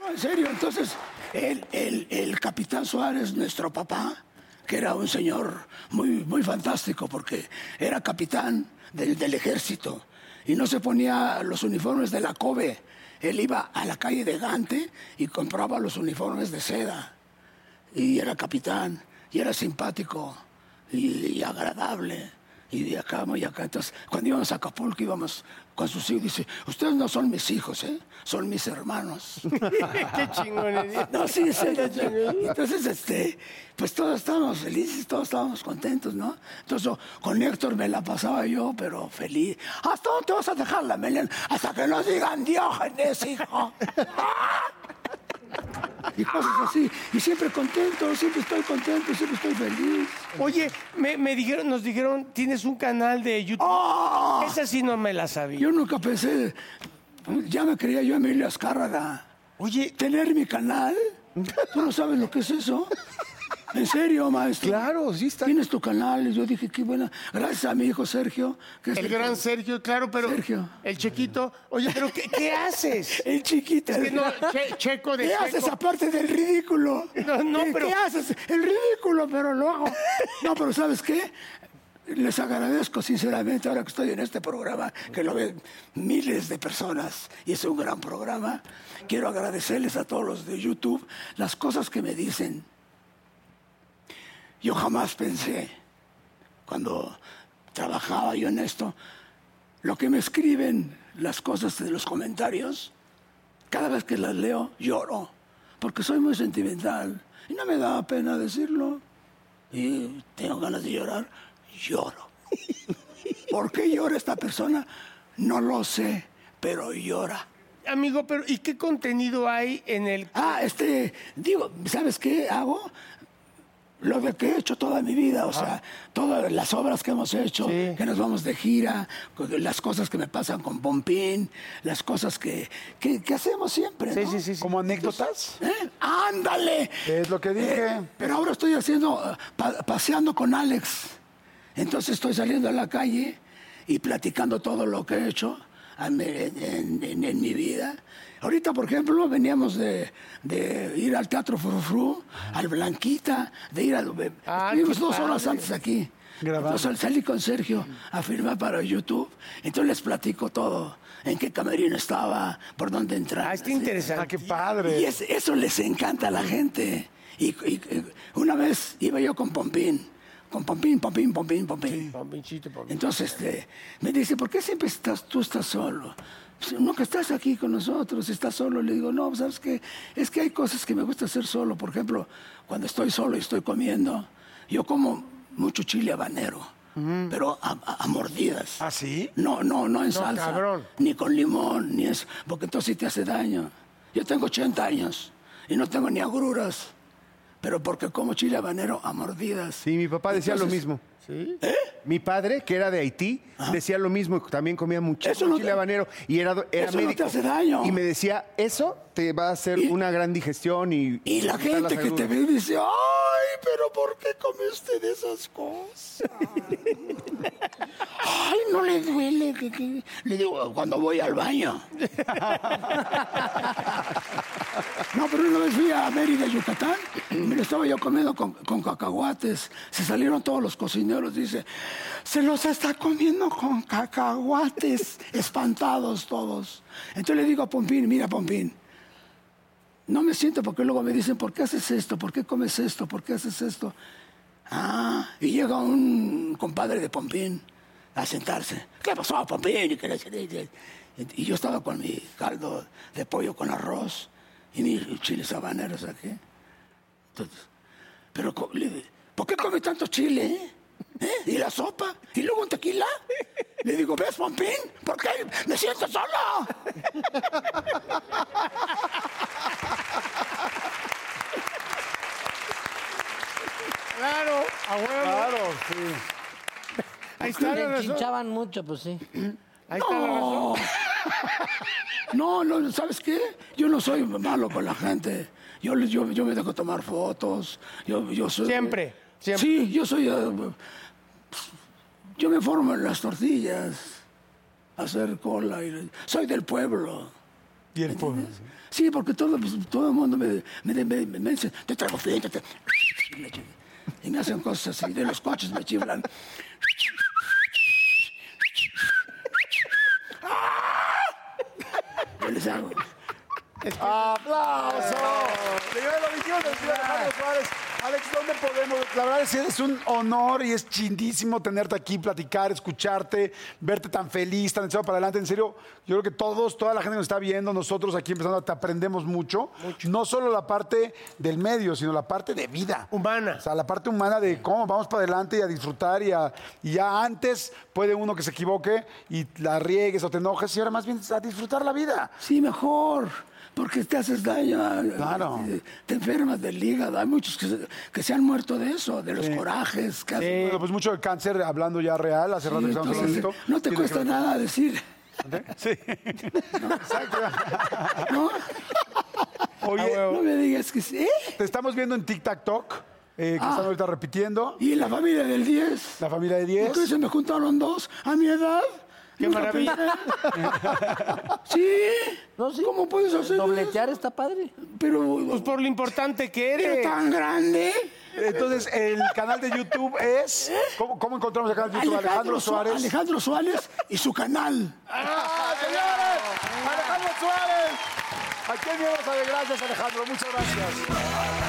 No, en serio, entonces, el, el- el capitán Suárez, nuestro papá, que era un señor muy, muy fantástico porque era capitán del, del ejército y no se ponía los uniformes de la COBE. Él iba a la calle de Gante y compraba los uniformes de seda. Y era capitán, y era simpático, y, y agradable. Y de acá y acá. Entonces, cuando íbamos a Acapulco, íbamos con sus hijos. Dice, ustedes no son mis hijos, ¿eh? Son mis hermanos. qué chingonería. No, sí, sí. Entonces, este, pues todos estábamos felices, todos estábamos contentos, ¿no? Entonces, con Héctor me la pasaba yo, pero feliz. ¿Hasta dónde te vas a dejar la melena? Hasta que nos digan Diógenes, hijo. Y cosas así. Y siempre contento, siempre estoy contento, siempre estoy feliz. Oye, me, me dijeron, nos dijeron, tienes un canal de YouTube. ¡Ah! Esa sí no me la sabía. Yo nunca pensé, ya me creía yo Emilio Azcárraga. Oye, Tener mi canal, ¿tú no sabes lo que es eso? En serio, maestro. Claro, sí está. Tienes tu canal. Y yo dije, qué buena. Gracias a mi hijo Sergio. Que es El gran Sergio, claro, pero. Sergio. El chiquito. Oye, pero ¿qué, qué haces? El chiquito. Es que no, che- checo de ¿Qué checo. haces aparte del ridículo? No, no, ¿Qué, pero- ¿Qué haces? El ridículo, pero lo hago. No, pero ¿sabes qué? Les agradezco sinceramente ahora que estoy en este programa, que lo ven miles de personas y es un gran programa. Quiero agradecerles a todos los de YouTube las cosas que me dicen. Yo jamás pensé, cuando trabajaba yo en esto, lo que me escriben, las cosas de los comentarios, cada vez que las leo lloro, porque soy muy sentimental y no me da pena decirlo. Y tengo ganas de llorar, lloro. ¿Por qué llora esta persona? No lo sé, pero llora. Amigo, pero ¿y qué contenido hay en el. Ah, este, digo, ¿sabes qué hago? Lo de que he hecho toda mi vida, o sea, todas las obras que hemos hecho, que nos vamos de gira, las cosas que me pasan con Pompín, las cosas que, que, que hacemos siempre. Sí, ¿no? sí, sí, sí. Como anécdotas. ¿Eh? ¡Ándale! Es lo que dije. Pero ahora estoy haciendo, eh, pa- paseando con Alex. Entonces estoy saliendo a la calle y platicando todo lo que he hecho en, en- en- en mi vida. Ahorita, por ejemplo, veníamos de, de ir al Teatro Frufru, al Blanquita, de ir al... Ah, estuvimos dos horas padre. antes aquí. Grabando. Entonces salí con Sergio a firmar para YouTube. Entonces les platico todo. En qué camerino estaba, por dónde entrar. Ah, está interesante. Ah, qué padre. Y es- eso les encanta a la gente. Y, y- y una vez iba yo con Pompín, con Pompín, Pompín, Pompín, Pompín. Pompinchito, Pompín. Entonces este, me dice, ¿por qué siempre estás, tú estás solo? Pues, Nunca estás aquí con nosotros, estás solo. Le digo, no, ¿sabes qué? Es que hay cosas que me gusta hacer solo. Por ejemplo, cuando estoy solo y estoy comiendo, yo como mucho chile habanero, pero a, a- a mordidas. ¿Ah, sí? No, no, no en salsa. cabrón. Ni con limón, ni eso. Porque entonces sí te hace daño. Yo tengo 80 años y no tengo ni agruras. Pero porque como chile habanero a mordidas. Sí, mi papá decía lo mismo. Mi padre, que era de Haití, decía lo mismo, también comía muchísimo no chile te- habanero y era, era eso no te médico. hace daño. Y me decía, eso te va a hacer Y- una gran digestión y... Y la gente que te agruras". ve dice, ay, pero ¿por qué comiste de esas cosas? ay, no le duele. que- que-". Le digo, cuando voy al baño. no, pero una vez fui a Mérida, Yucatán, estaba yo comiendo con, con cacahuates. Se salieron todos los cocineros, dice, se los está comiendo con cacahuates, espantados todos. Entonces le digo a Pompín, mira Pompín, no me siento porque luego me dicen, ¿por qué haces esto? ¿Por qué comes esto? ¿Por qué haces esto? Ah, y llega un compadre de Pompín a sentarse. ¿Qué pasó, Pompín? Y, yo estaba con mi caldo de pollo con arroz y mis chiles habaneros aquí. Entonces, pero ¿por qué come tanto chile? eh? ¿Eh? ¿Y la sopa? ¿Y luego un tequila? Le digo, ¿ves, Pompín? ¿Por qué me siento solo? Claro, a huevo. Claro, sí. Ahí está la razón. chinchaban mucho, pues sí. Ahí está la razón. No, no, ¿sabes qué? Yo no soy malo con la gente. Yo, yo, yo me dejo tomar fotos. Yo, yo soy, Siempre, siempre. Sí, yo soy... eh, yo me formo en las tortillas. Hacer cola. y- soy del pueblo. Y el pueblo. Sí, porque todo, pues, todo el mundo me, me, me- me- me dice, te traigo frente, te... Y me hacen cosas así. De los coches me chiflan. Yo les hago. ¡Aplauso! Lo dijimos del señor Alejandro Suárez. Alex, ¿dónde podemos? La verdad es que es un honor y es chindísimo tenerte aquí, platicar, escucharte, verte tan feliz, tan echado para adelante. En serio, yo creo que todos, toda la gente que nos está viendo, nosotros aquí empezando, te aprendemos mucho. No solo la parte del medio, sino la parte de vida. Humana. O sea, la parte humana de cómo vamos para adelante y a disfrutar y, a- y ya antes puede uno que se equivoque y la riegues o te enojes y ahora más bien a disfrutar la vida. Sí, mejor. Porque te haces daño. Claro. Te, te enfermas del hígado. Hay muchos que se, que se han muerto de eso, de los corajes. Que hacen. Bueno, pues mucho del cáncer, hablando ya real, hace rato que estamos hablando de no te cuesta nada decir. Sí. Exacto. ¿no? Oye, No me digas que sí. ¿Eh? te estamos viendo en TikTok eh, que están ahorita repitiendo. Y la familia del 10. La familia de 10. Entonces se me juntaron dos a mi edad. Qué maravilla. sí. No, sí. ¿Cómo puedes hacer Dobletear está padre. Pero, Pues por lo importante que pero eres. tan grande. Entonces, el canal de YouTube es. ¿Cómo, cómo encontramos el canal de YouTube? Alejandro, Su- Suárez. Alejandro Suárez y su canal. ¡Ah, señores! ¡Alejandro Suárez! Aquí en Miedos a de Gracias, Alejandro. Muchas gracias.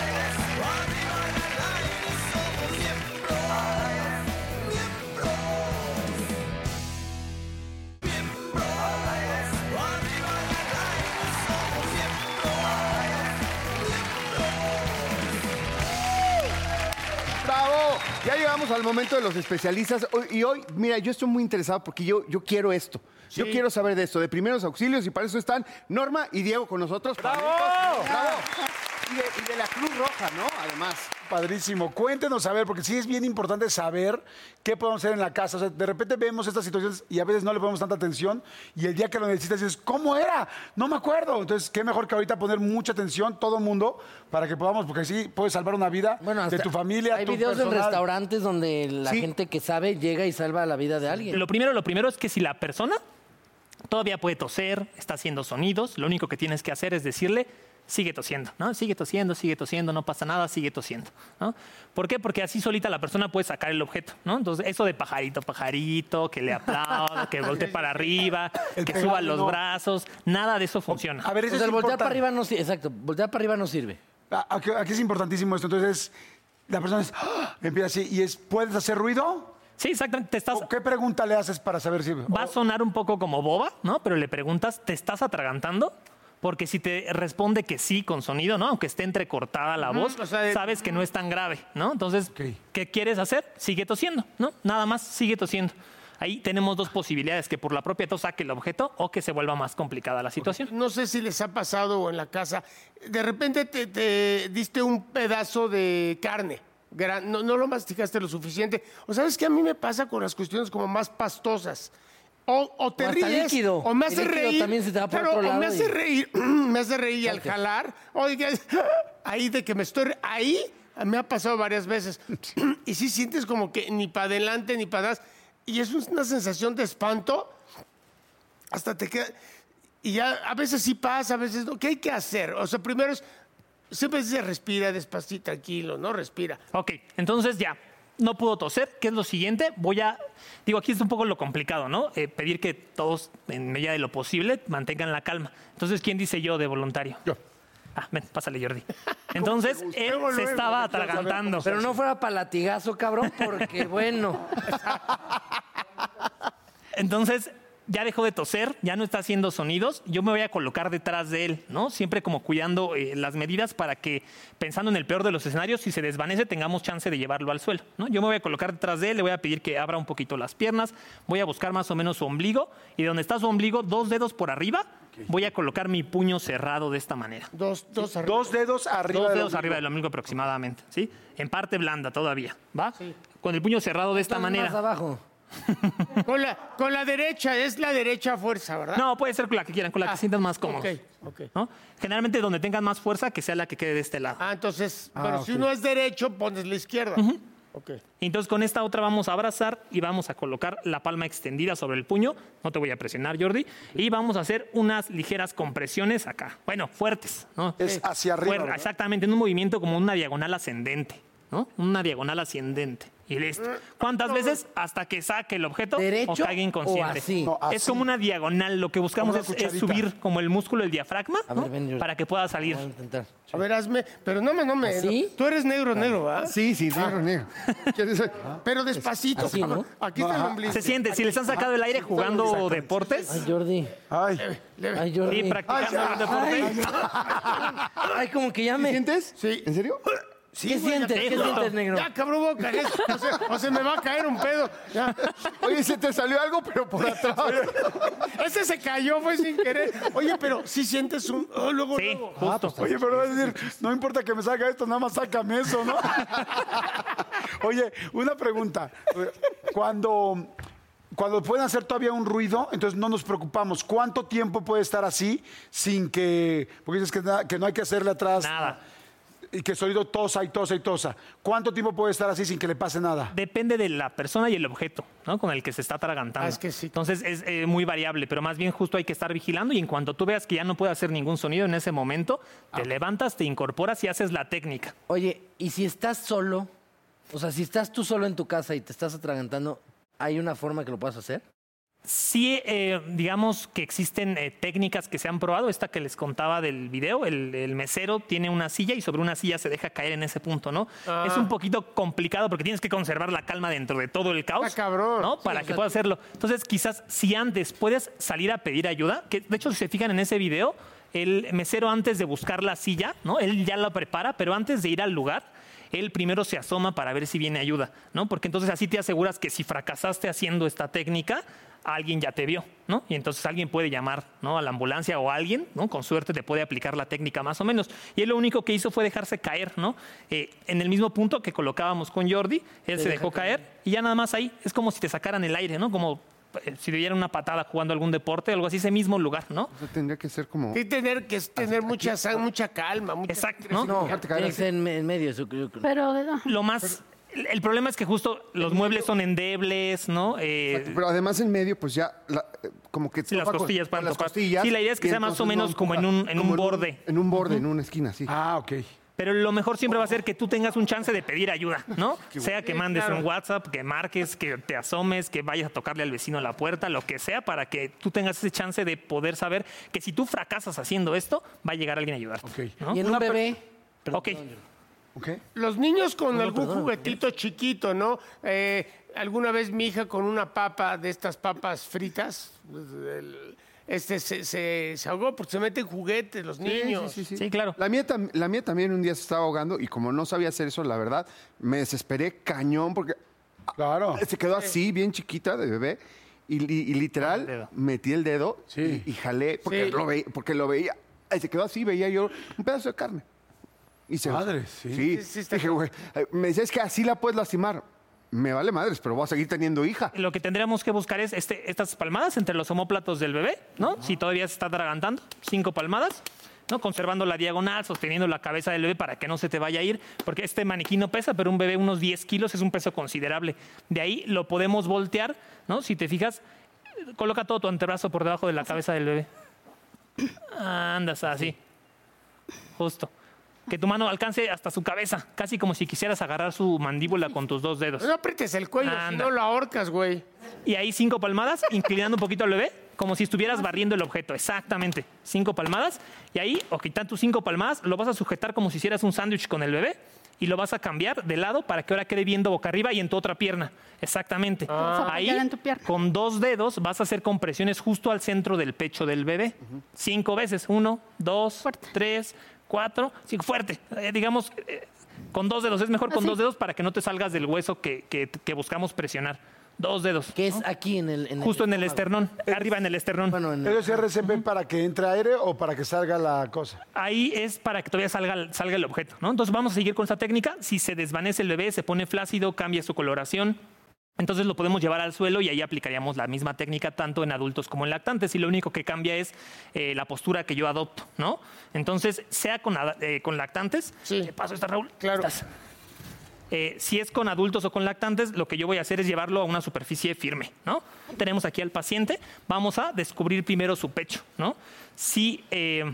Ya llegamos al momento de los especialistas. Hoy- Y hoy, mira, yo estoy muy interesado porque yo, yo quiero esto. Yo quiero saber de esto, de primeros auxilios, y para eso están Norma y Diego con nosotros. ¡Bravo! ¡Bravo! Y de, y de la Cruz Roja, ¿no? Además. Padrísimo. Cuéntenos, a ver, porque sí es bien importante saber qué podemos hacer en la casa. O sea, de repente vemos estas situaciones y a veces no le ponemos tanta atención y el día que lo necesitas dices, ¿cómo era? No me acuerdo. Entonces, qué mejor que ahorita poner mucha atención, todo el mundo, para que podamos, porque así puedes salvar una vida Bueno, de tu familia, Hay tu videos en restaurantes donde la Sí. gente que sabe llega y salva la vida de alguien. Lo primero, lo primero es que si la persona todavía puede toser, está haciendo sonidos, lo único que tienes que hacer es decirle, sigue tosiendo, ¿no? Sigue tosiendo, sigue tosiendo, no pasa nada, sigue tosiendo, ¿no? ¿Por qué? Porque así solita la persona puede sacar el objeto, ¿no? Entonces, eso de pajarito, pajarito, que le aplauda, que voltee para arriba, El que suba los no. brazos, nada de eso funciona. A ver, O eso sea, es el voltear para arriba no sirve. Exacto, voltear para arriba no sirve. Aquí, aquí es importantísimo esto. Entonces, la persona es, ¡ah! empieza así y es, ¿puedes hacer ruido? Sí, exactamente, te estás... ¿O ¿Qué pregunta le haces para saber si... Va a sonar un poco como boba, ¿no? Pero le preguntas, ¿te estás atragantando? Porque si te responde que sí con sonido, ¿no? Aunque esté entrecortada la voz, o sea, de- sabes que no es tan grave, ¿no? Entonces, Ok. ¿qué quieres hacer? Sigue tosiendo, ¿no? Nada más, sigue tosiendo. Ahí tenemos dos posibilidades, que por la propia tos saque el objeto o que se vuelva más complicada la situación. No sé si les ha pasado o en la casa. De repente te, te diste un pedazo de carne. no, no lo masticaste lo suficiente. O sabes que a mí me pasa con las cuestiones como más pastosas. O, o te O ríes, líquido. o me hace reír. también se te va por pero, otro o me hace y- reír, me hace reír y al jalar. Oiga, ahí de que me estoy. Ahí me ha pasado varias veces. y sí sientes como que ni para adelante ni para atrás. Y es una sensación de espanto hasta te queda. Y ya a veces sí pasa, a veces no. ¿Qué hay que hacer? O sea, primero es. Siempre se respira despacito, tranquilo, ¿no? Respira. Ok, entonces ya, no pudo toser. ¿Qué es lo siguiente? Voy a, digo, aquí es un poco lo complicado, ¿no? Eh, pedir que todos, en medida de lo posible, mantengan la calma. Entonces, ¿quién dice yo de voluntario? Yo. Ah, ven, pásale, Jordi. Entonces, él se estaba atragantando. Pero no fuera para latigazo, cabrón, porque bueno. Entonces, ya dejó de toser, ya no está haciendo sonidos, yo me voy a colocar detrás de él, ¿no? Siempre como cuidando eh, las medidas para que, pensando en el peor de los escenarios, si se desvanece, tengamos chance de llevarlo al suelo, ¿no? Yo me voy a colocar detrás de él, le voy a pedir que abra un poquito las piernas, voy a buscar más o menos su ombligo, y de donde está su ombligo, dos dedos por arriba, voy a colocar mi puño cerrado de esta manera. Dos, dos arriba. Dos dedos arriba Dos dedos ombligo. arriba del ombligo aproximadamente, ¿sí? En parte blanda todavía, ¿va? Con el puño cerrado de esta Más manera. abajo. Con la, con la derecha, es la derecha fuerza, ¿verdad? No, puede ser con la que quieran, con la que Ah, sientan más cómodos. ok, ok. ¿no? Generalmente donde tengan más fuerza, que sea la que quede de este lado. Ah, entonces, pero si uno es derecho, pones la izquierda. Ok. Entonces con esta otra vamos a abrazar y vamos a colocar la palma extendida sobre el puño. No te voy a presionar, Jordi. Y vamos a hacer unas ligeras compresiones acá. Bueno, fuertes. ¿no? Es hacia arriba, Fuer- ¿verdad? exactamente, en un movimiento como una diagonal ascendente. ¿no? Una diagonal ascendente. Y listo. ¿Cuántas veces? Hasta que saque el objeto ¿Derecho o caiga inconsciente. o así? No, Es como una diagonal. Lo que buscamos es, subir como el músculo del diafragma A ver, ¿no? ven, Jordi. para que pueda salir. Voy a intentar. A ver, hazme. Pero no me, no me. ¿Así? Tú eres negro, negro, ¿verdad? Sí, sí, negro, negro. ¿Quieres ser? Pero despacito, Así. ¿no? Aquí está el ombligo. Se siente, si les han sacado el aire jugando deportes Ay, Jordi. Ay, Ay, Jordi. y practicando el deporte. Ay, como que ya me. ¿Sientes? Sí. ¿En serio? Sí, ¿Qué güey, sientes? ya- ¿Qué sientes, negro? Ya, cabrón, voy a caer. O se, o se me va a caer un pedo. Ya. Oye, se te salió algo, pero por atrás. Ese se cayó, fue sin querer. Oye, pero si sientes un. oh, luego, Sí, luego. justo. Oye, pero vas a decir, no importa que me salga esto, nada más sácame eso, ¿no? Oye, una pregunta. Cuando, cuando pueden hacer todavía un ruido, entonces no nos preocupamos. ¿Cuánto tiempo puede estar así sin que... Porque dices que, na- que no hay que hacerle atrás... Nada. Y que solito tosa y tosa y tosa. ¿Cuánto tiempo puede estar así sin que le pase nada? Depende de la persona y el objeto ¿no? con el que se está atragantando. Ah, es que sí. Entonces es eh, muy variable, pero más bien justo hay que estar vigilando y en cuanto tú veas que ya no puede hacer ningún sonido en ese momento, te levantas, te incorporas y haces la técnica. Oye, ¿y si estás solo? O sea, si estás tú solo en tu casa y te estás atragantando, ¿hay una forma que lo puedas hacer? Sí, eh, digamos que existen eh, técnicas que se han probado. Esta que les contaba del video, el, el mesero tiene una silla y sobre una silla se deja caer en ese punto, ¿no? Ah. Es un poquito complicado porque tienes que conservar la calma dentro de todo el caos. Está cabrón. ¿no? Para que puedas hacerlo. Entonces, quizás si antes puedes salir a pedir ayuda, que de hecho, si se fijan en ese video, el mesero antes de buscar la silla, ¿no? Él ya la prepara, pero antes de ir al lugar, él primero se asoma para ver si viene ayuda, ¿no? Porque entonces así te aseguras que si fracasaste haciendo esta técnica, alguien ya te vio, ¿no? Y entonces alguien puede llamar, ¿no? A la ambulancia o alguien, ¿no? Con suerte te puede aplicar la técnica más o menos. Y él lo único que hizo fue dejarse caer, ¿no? Eh, en el mismo punto que colocábamos con Jordi, él se, dejó caer y ya nada más ahí es como si te sacaran el aire, ¿no? Como eh, si dieran una patada jugando algún deporte, algo así, ese mismo lugar, ¿no? O sea, tendría que ser como... Sí, tener que tener mucha, mucha calma. Mucha Exacto, ¿no? No, en, en medio. eso creo que- Pero Lo más... El el problema es que justo los muebles son endebles, ¿no? Eh, Pero además en medio, pues ya, la- eh, como que... Sí, las costillas con pueden las costillas, Sí, la idea es que sea más o menos como en un- en un borde. En un borde, en una esquina, sí. Ah, ok. Pero lo mejor siempre va a ser que tú tengas un chance de pedir ayuda, ¿no? Sea que mandes claro. un WhatsApp, que marques, que te asomes, que vayas a tocarle al vecino a la puerta, lo que sea, para que tú tengas ese chance de poder saber que si tú fracasas haciendo esto, va a llegar alguien a ayudarte. Ok. ¿no? Y en un bebé. Ok. Los niños con No, algún perdón. juguetito chiquito, ¿no? Eh, alguna vez mi hija con una papa de estas papas fritas, el- este se, se, se ahogó porque se meten juguetes los niños. Sí, sí, sí. Sí, claro. La mía, tam- la mía también un día se estaba ahogando y como no sabía hacer eso, la verdad, me desesperé cañón porque Claro. se quedó así, bien chiquita de bebé. Y, literal, metí el dedo Sí. y, y jalé porque, Sí. lo veía, porque lo veía. Y se quedó así, veía yo un pedazo de carne. Y se Madre, sí. Sí, Sí, sí está dije, güey, eh, me decía, es que así la puedes lastimar. Me vale madres, pero voy a seguir teniendo hija. Lo que tendríamos que buscar es este, estas palmadas entre los omóplatos del bebé, ¿no? Si todavía se está atragantando, cinco palmadas, ¿no? Conservando la diagonal, sosteniendo la cabeza del bebé para que no se te vaya a ir, porque este maniquí no pesa, pero un bebé unos 10 kilos es un peso considerable. De ahí lo podemos voltear, ¿no? Si te fijas, coloca todo tu antebrazo por debajo de la cabeza del bebé. Andas así. Justo. Que tu mano alcance hasta su cabeza, casi como si quisieras agarrar su mandíbula con tus dos dedos. No aprietes el cuello, si no lo ahorcas, güey. Y ahí cinco palmadas, inclinando un poquito al bebé, como si estuvieras barriendo el objeto. Exactamente. Cinco palmadas. Y ahí, o quitan tus cinco palmadas, lo vas a sujetar como si hicieras un sándwich con el bebé. Y lo vas a cambiar de lado para que ahora quede viendo boca arriba y en tu otra pierna. Exactamente. vas a Ahí, en tu pierna. con dos dedos, vas a hacer compresiones justo al centro del pecho del bebé. Cinco veces. Uno, dos, Fuerte. tres, cuatro, cinco. Fuerte. Eh, digamos, eh, con dos dedos. Es mejor con Así. dos dedos para que no te salgas del hueso que, que- que buscamos presionar. Dos dedos. Que es aquí en el. en Justo en el esternón, arriba en el esternón. Bueno, en el- ¿Pero es RCP para que entre aire o para que salga la cosa? Ahí es para que todavía salga, salga el objeto, ¿no? Entonces vamos a seguir con esta técnica. Si se desvanece el bebé, se pone flácido, cambia su coloración. Entonces lo podemos llevar al suelo y ahí aplicaríamos la misma técnica tanto en adultos como en lactantes y lo único que cambia es eh, la postura que yo adopto, ¿no? Entonces, sea con, eh, con lactantes, Sí. ¿qué pasó esta Raúl? Claro. Estás. Eh, si es con adultos o con lactantes, lo que yo voy a hacer es llevarlo a una superficie firme, ¿no? Tenemos aquí al paciente, vamos a descubrir primero su pecho, ¿no? Si, eh,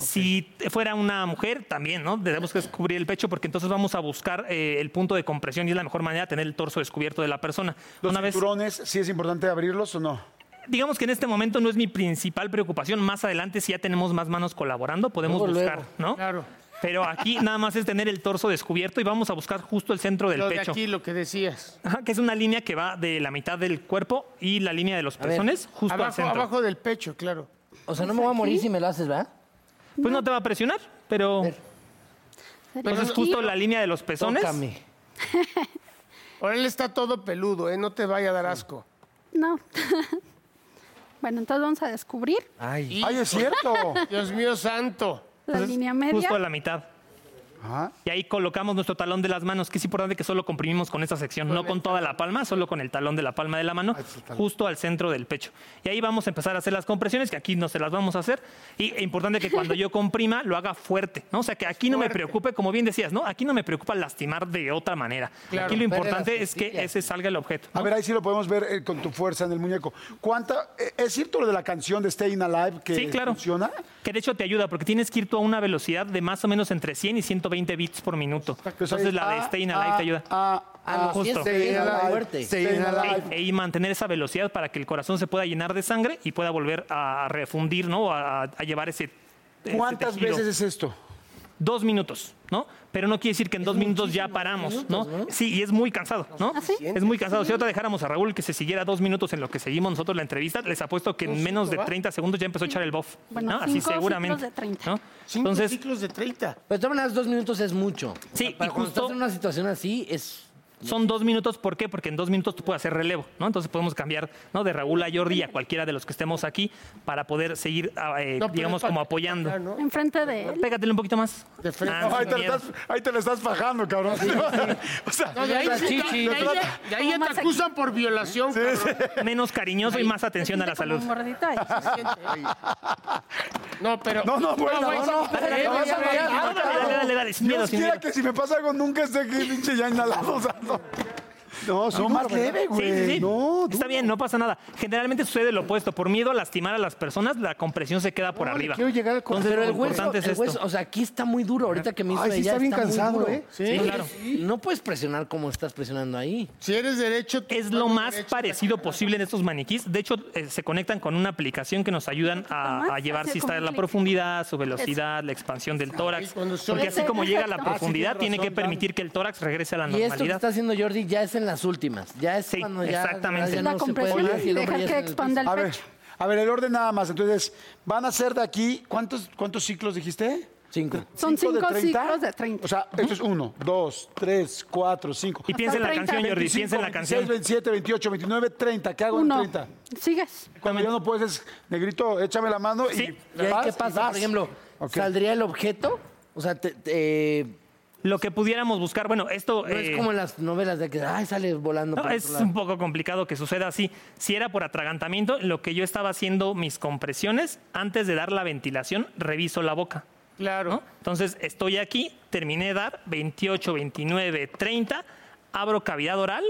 si fuera una mujer, también, ¿no? Tenemos que descubrir el pecho porque entonces vamos a buscar eh, el punto de compresión y es la mejor manera de tener el torso descubierto de la persona. ¿Los Una vez, cinturones, sí es importante abrirlos o no? digamos que en este momento no es mi principal preocupación. Más adelante, si ya tenemos más manos colaborando, podemos Luego, buscar, luego. ¿no? Claro. Pero aquí nada más es tener el torso descubierto y vamos a buscar justo el centro del Lo de pecho. aquí, lo que decías. Ajá, que es una línea que va de la mitad del cuerpo y la línea de los ver, pezones justo al Abajo, centro. abajo del pecho, claro. O sea, no me voy a morir si me lo haces, ¿verdad? Pues no te va a presionar, pero entonces aquí. justo la línea de los pezones. Tócame. Ahora él está todo peludo, ¿eh? No te vaya a dar asco. No. bueno, entonces vamos a descubrir Ay. ¡Ay, es cierto! Dios mío santo. la Entonces, línea media. Justo a la mitad. Ajá. Y ahí colocamos nuestro talón de las manos, que es importante que solo comprimimos con esta sección, no con toda la palma, solo con el talón de la palma de la mano, justo al centro del pecho. Y ahí vamos a empezar a hacer las compresiones, que aquí no se las vamos a hacer. Y es importante que cuando yo comprima lo haga fuerte, ¿no? O sea, que aquí no me preocupe, como bien decías, ¿no? Aquí no me preocupa lastimar de otra manera. Claro. aquí lo importante es que ese salga el objeto. ¿no? A ver, ahí sí lo podemos ver eh, con tu fuerza en el muñeco. ¿Cuánta, eh, ¿Es cierto lo de la canción de Staying Alive que Sí, claro. funciona? Que de hecho te ayuda porque tienes que ir tú a una velocidad de más o menos entre 100 y 120 bits por minuto. Entonces la de Staying Alive te ayuda. Ah, Ah, sí, justo. y mantener esa velocidad para que el corazón se pueda llenar de sangre y pueda volver a refundir, ¿no? A, a llevar ese. ese ¿Cuántas tejido. veces es esto? Dos minutos, ¿no? Pero no quiere decir que en dos minutos ya paramos, ¿no? Sí, y es muy cansado, ¿no? ¿Ah, sí? Es muy cansado. Si ahorita dejáramos a Raúl que se siguiera dos minutos en lo que seguimos nosotros la entrevista, les apuesto que en menos de 30 segundos ya empezó a echar el buff. Bueno, ¿no? Así seguramente. ciclos de 30. ¿no? Cinco Entonces, ciclos de 30. Pero de todas maneras, dos minutos es mucho. Sí, Para y cuando justo- estás en una situación así, es... Son dos minutos, ¿por qué? Porque en dos minutos tú puedes hacer relevo, ¿no? Entonces podemos cambiar, ¿no? De Raúl a Jordi y a cualquiera de los que estemos aquí para poder seguir, ah, eh, No, digamos, como apoyando. ¿no? Enfrente de él. Pégatele un poquito más. De frente. Ah, No, ahí, te lo miedo. estás, ahí te lo estás fajando, cabrón. o sea, No, de ahí, La sí, de ahí de ahí ya te acusan por violación. Menos cariñoso y más atención a la Como salud. No, pero. No, no, bueno, no, no, Dale, dale, dale, Dios quiera que si me pasa algo nunca esté aquí, pinche ya inhalado. O sea, no. No, No, más leve, güey. sí, sí. No, Está bien, no pasa nada. Generalmente sucede lo opuesto. Por miedo a lastimar a las personas, la compresión se queda por No, arriba. quiero llegar al corazón. Entonces, Pero lo el hueso, importante es el hueso, o sea, aquí está muy duro. Ahorita que me hizo Ay, sí ella, está bien cansado. ¿eh? Sí, claro. No puedes presionar como estás presionando ahí. Si eres derecho. Es lo más parecido posible en estos maniquís. De hecho, eh, se conectan con una aplicación que nos ayudan a, a llevar si está un la profundidad, su velocidad, la expansión del tórax. son- Porque así como llega a la profundidad, Ah, sí, tiene que permitir que el tórax regrese a la Y esto que normalidad. está haciendo Jordi ya es en las últimas. Ya es Sí, cuando ya, exactamente. ya La no se puede compresión más y el hombre deja ya que el expanda el A ver, pecho. a ver, el orden nada más. Entonces, van a ser de aquí, ¿cuántos, cuántos ciclos dijiste? Cinco. Son ¿Cinco de cinco 30? ciclos de 30. O sea, esto es uno, dos, tres, cuatro, cinco. Y piensa en la canción, 30. Jordi, piensa en la 26, canción. 27, 28, 29, 30. ¿Qué hago Uno. en 30? Sigues. Cuando ya no puedes, es, negrito, échame la mano Sí. y ¿Y vas, qué y pasa? vas. Por ejemplo, Ok. ¿saldría el objeto? O sea, te- te- Lo que pudiéramos buscar, bueno, esto... no eh, es como en las novelas de que ay, sale volando No, por es un poco complicado que suceda así. Si era por atragantamiento, lo que yo estaba haciendo mis compresiones, antes de dar la ventilación, reviso la boca. Claro. ¿no? Entonces, estoy aquí, terminé de dar 28, 29, 30, abro cavidad oral.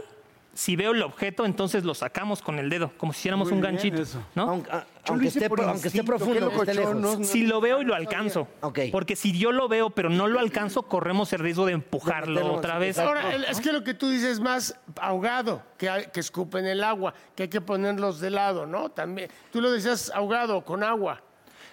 Si veo el objeto, entonces lo sacamos con el dedo, como si hiciéramos Muy un ganchito. eso. ¿no? Aunque, a- esté, aunque profundo, que esté lejos. no- Si lo veo y lo alcanzo. Porque si yo lo veo pero no lo alcanzo, corremos el riesgo de empujarlo meterlo, otra vez. Ahora, es que lo que tú dices es más ahogado, que, hay- que escupen el agua, que hay que ponerlos de lado, ¿no? También. Tú lo decías ahogado, con agua.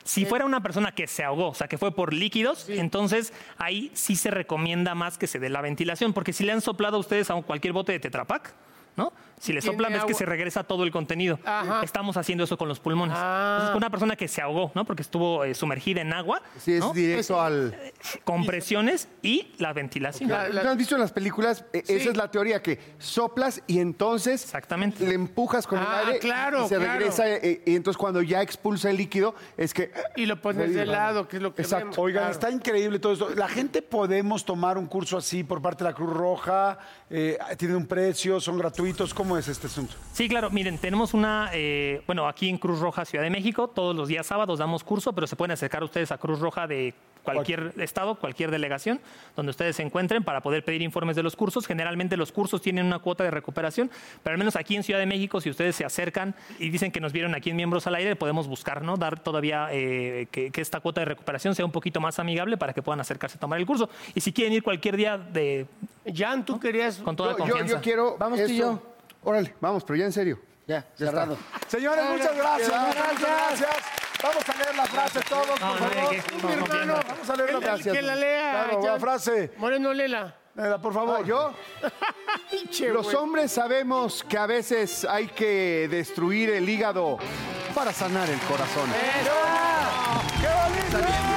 Si fuera una persona que se ahogó, o sea, que fue por líquidos, entonces ahí sí se recomienda más que se dé la ventilación, porque si le han soplado a ustedes a cualquier bote de Tetrapac, ¿no? Si le soplan es que agua. se regresa todo el contenido. Ajá. Estamos haciendo eso con los pulmones. Ah. Entonces, una persona que se ahogó, ¿no? Porque estuvo eh, sumergida en agua, Sí, es ¿no? directo al... compresiones y la ventilación. La- la- ¿No has visto en las películas? Eh, Esa es la teoría, que soplas y entonces Exactamente. le empujas con Ah, el aire claro, y se claro. regresa. eh, y entonces cuando ya expulsa el líquido, es que... Y lo pones de lado, que es lo que Exacto. vemos. Oigan, Claro. está increíble todo esto. La gente podemos tomar un curso así por parte de la Cruz Roja. Eh, ¿Tiene un precio? ¿Son gratuitos? ¿Cómo es este asunto? Sí, claro. Miren, tenemos una, eh, bueno, aquí en Cruz Roja Ciudad de México, todos los días sábados damos curso, pero se pueden acercar ustedes a Cruz Roja de cualquier estado, cualquier delegación, donde ustedes se encuentren para poder pedir informes de los cursos. Generalmente los cursos tienen una cuota de recuperación, pero al menos aquí en Ciudad de México, si ustedes se acercan y dicen que nos vieron aquí en Miembros al Aire, podemos buscar, ¿no? Dar todavía eh, que, que esta cuota de recuperación sea un poquito más amigable para que puedan acercarse a tomar el curso. Y si quieren ir cualquier día de, Jan, tú querías. con toda Yo, yo- confianza. yo quiero... Vamos tú y esto- Órale, vamos, pero ya en serio. Ya, cerrado. Señores, muchas gracias. Muchas gracias. Vamos a leer la frase todos, por No, no hay favor. Mi hermano, Vamos a leer la frase. que la lea. Claro, la frase. Moreno, lela. Léela, por favor. Ah, ¿Yo? Los hombres sabemos que a veces hay que destruir el hígado para sanar el corazón. ¡Qué bonito!